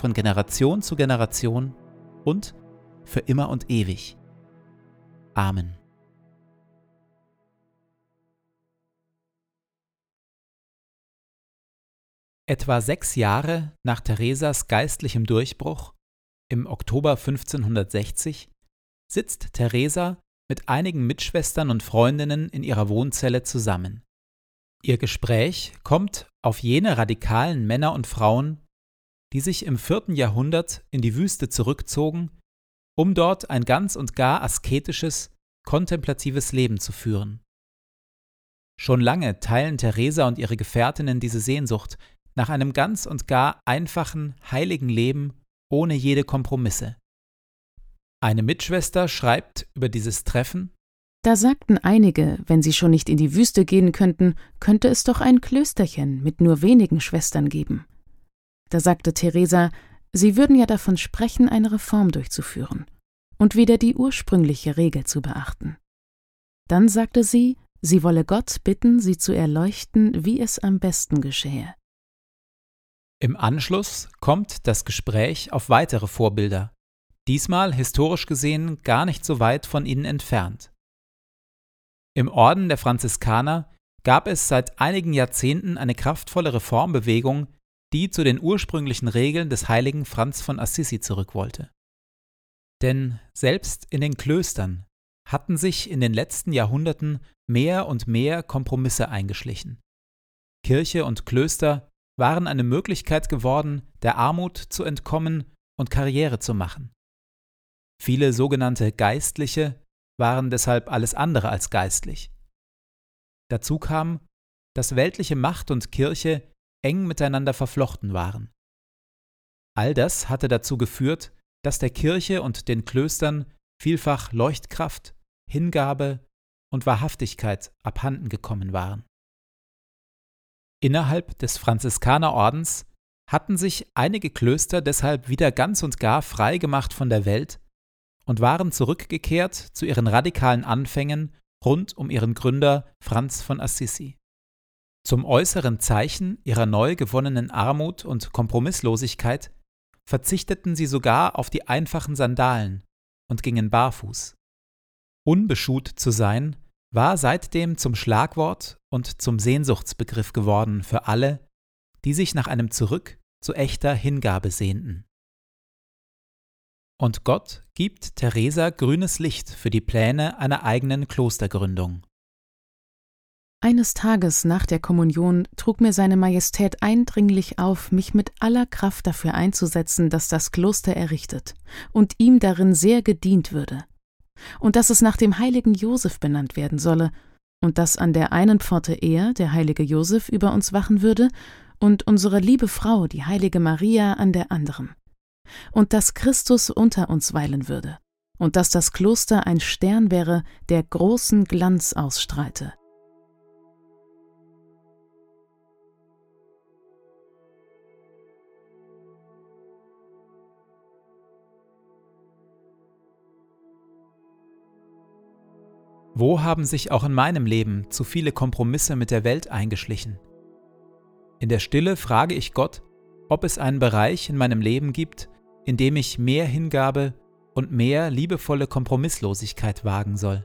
von Generation zu Generation und für immer und ewig. Amen. Etwa sechs Jahre nach Theresas geistlichem Durchbruch, im Oktober 1560, sitzt Theresa mit einigen Mitschwestern und Freundinnen in ihrer Wohnzelle zusammen. Ihr Gespräch kommt auf jene radikalen Männer und Frauen, die sich im vierten Jahrhundert in die Wüste zurückzogen, um dort ein ganz und gar asketisches, kontemplatives Leben zu führen. Schon lange teilen Theresa und ihre Gefährtinnen diese Sehnsucht nach einem ganz und gar einfachen, heiligen Leben ohne jede Kompromisse. Eine Mitschwester schreibt über dieses Treffen Da sagten einige, wenn sie schon nicht in die Wüste gehen könnten, könnte es doch ein Klösterchen mit nur wenigen Schwestern geben. Da sagte Theresa, sie würden ja davon sprechen, eine Reform durchzuführen und wieder die ursprüngliche Regel zu beachten. Dann sagte sie, sie wolle Gott bitten, sie zu erleuchten, wie es am besten geschehe. Im Anschluss kommt das Gespräch auf weitere Vorbilder, diesmal historisch gesehen gar nicht so weit von ihnen entfernt. Im Orden der Franziskaner gab es seit einigen Jahrzehnten eine kraftvolle Reformbewegung, die zu den ursprünglichen Regeln des heiligen Franz von Assisi zurück wollte. Denn selbst in den Klöstern hatten sich in den letzten Jahrhunderten mehr und mehr Kompromisse eingeschlichen. Kirche und Klöster waren eine Möglichkeit geworden, der Armut zu entkommen und Karriere zu machen. Viele sogenannte Geistliche waren deshalb alles andere als geistlich. Dazu kam, dass weltliche Macht und Kirche eng miteinander verflochten waren. All das hatte dazu geführt, dass der Kirche und den Klöstern vielfach Leuchtkraft, Hingabe und Wahrhaftigkeit abhanden gekommen waren. Innerhalb des Franziskanerordens hatten sich einige Klöster deshalb wieder ganz und gar frei gemacht von der Welt und waren zurückgekehrt zu ihren radikalen Anfängen rund um ihren Gründer Franz von Assisi. Zum äußeren Zeichen ihrer neu gewonnenen Armut und Kompromisslosigkeit verzichteten sie sogar auf die einfachen Sandalen und gingen barfuß. Unbeschuht zu sein war seitdem zum Schlagwort und zum Sehnsuchtsbegriff geworden für alle, die sich nach einem Zurück zu echter Hingabe sehnten. Und Gott gibt Theresa grünes Licht für die Pläne einer eigenen Klostergründung. Eines Tages nach der Kommunion trug mir seine Majestät eindringlich auf, mich mit aller Kraft dafür einzusetzen, dass das Kloster errichtet und ihm darin sehr gedient würde, und dass es nach dem heiligen Josef benannt werden solle, und dass an der einen Pforte er, der heilige Josef, über uns wachen würde, und unsere liebe Frau, die heilige Maria, an der anderen, und dass Christus unter uns weilen würde, und dass das Kloster ein Stern wäre, der großen Glanz ausstrahlte Wo haben sich auch in meinem Leben zu viele Kompromisse mit der Welt eingeschlichen? In der Stille frage ich Gott, ob es einen Bereich in meinem Leben gibt, in dem ich mehr Hingabe und mehr liebevolle Kompromisslosigkeit wagen soll.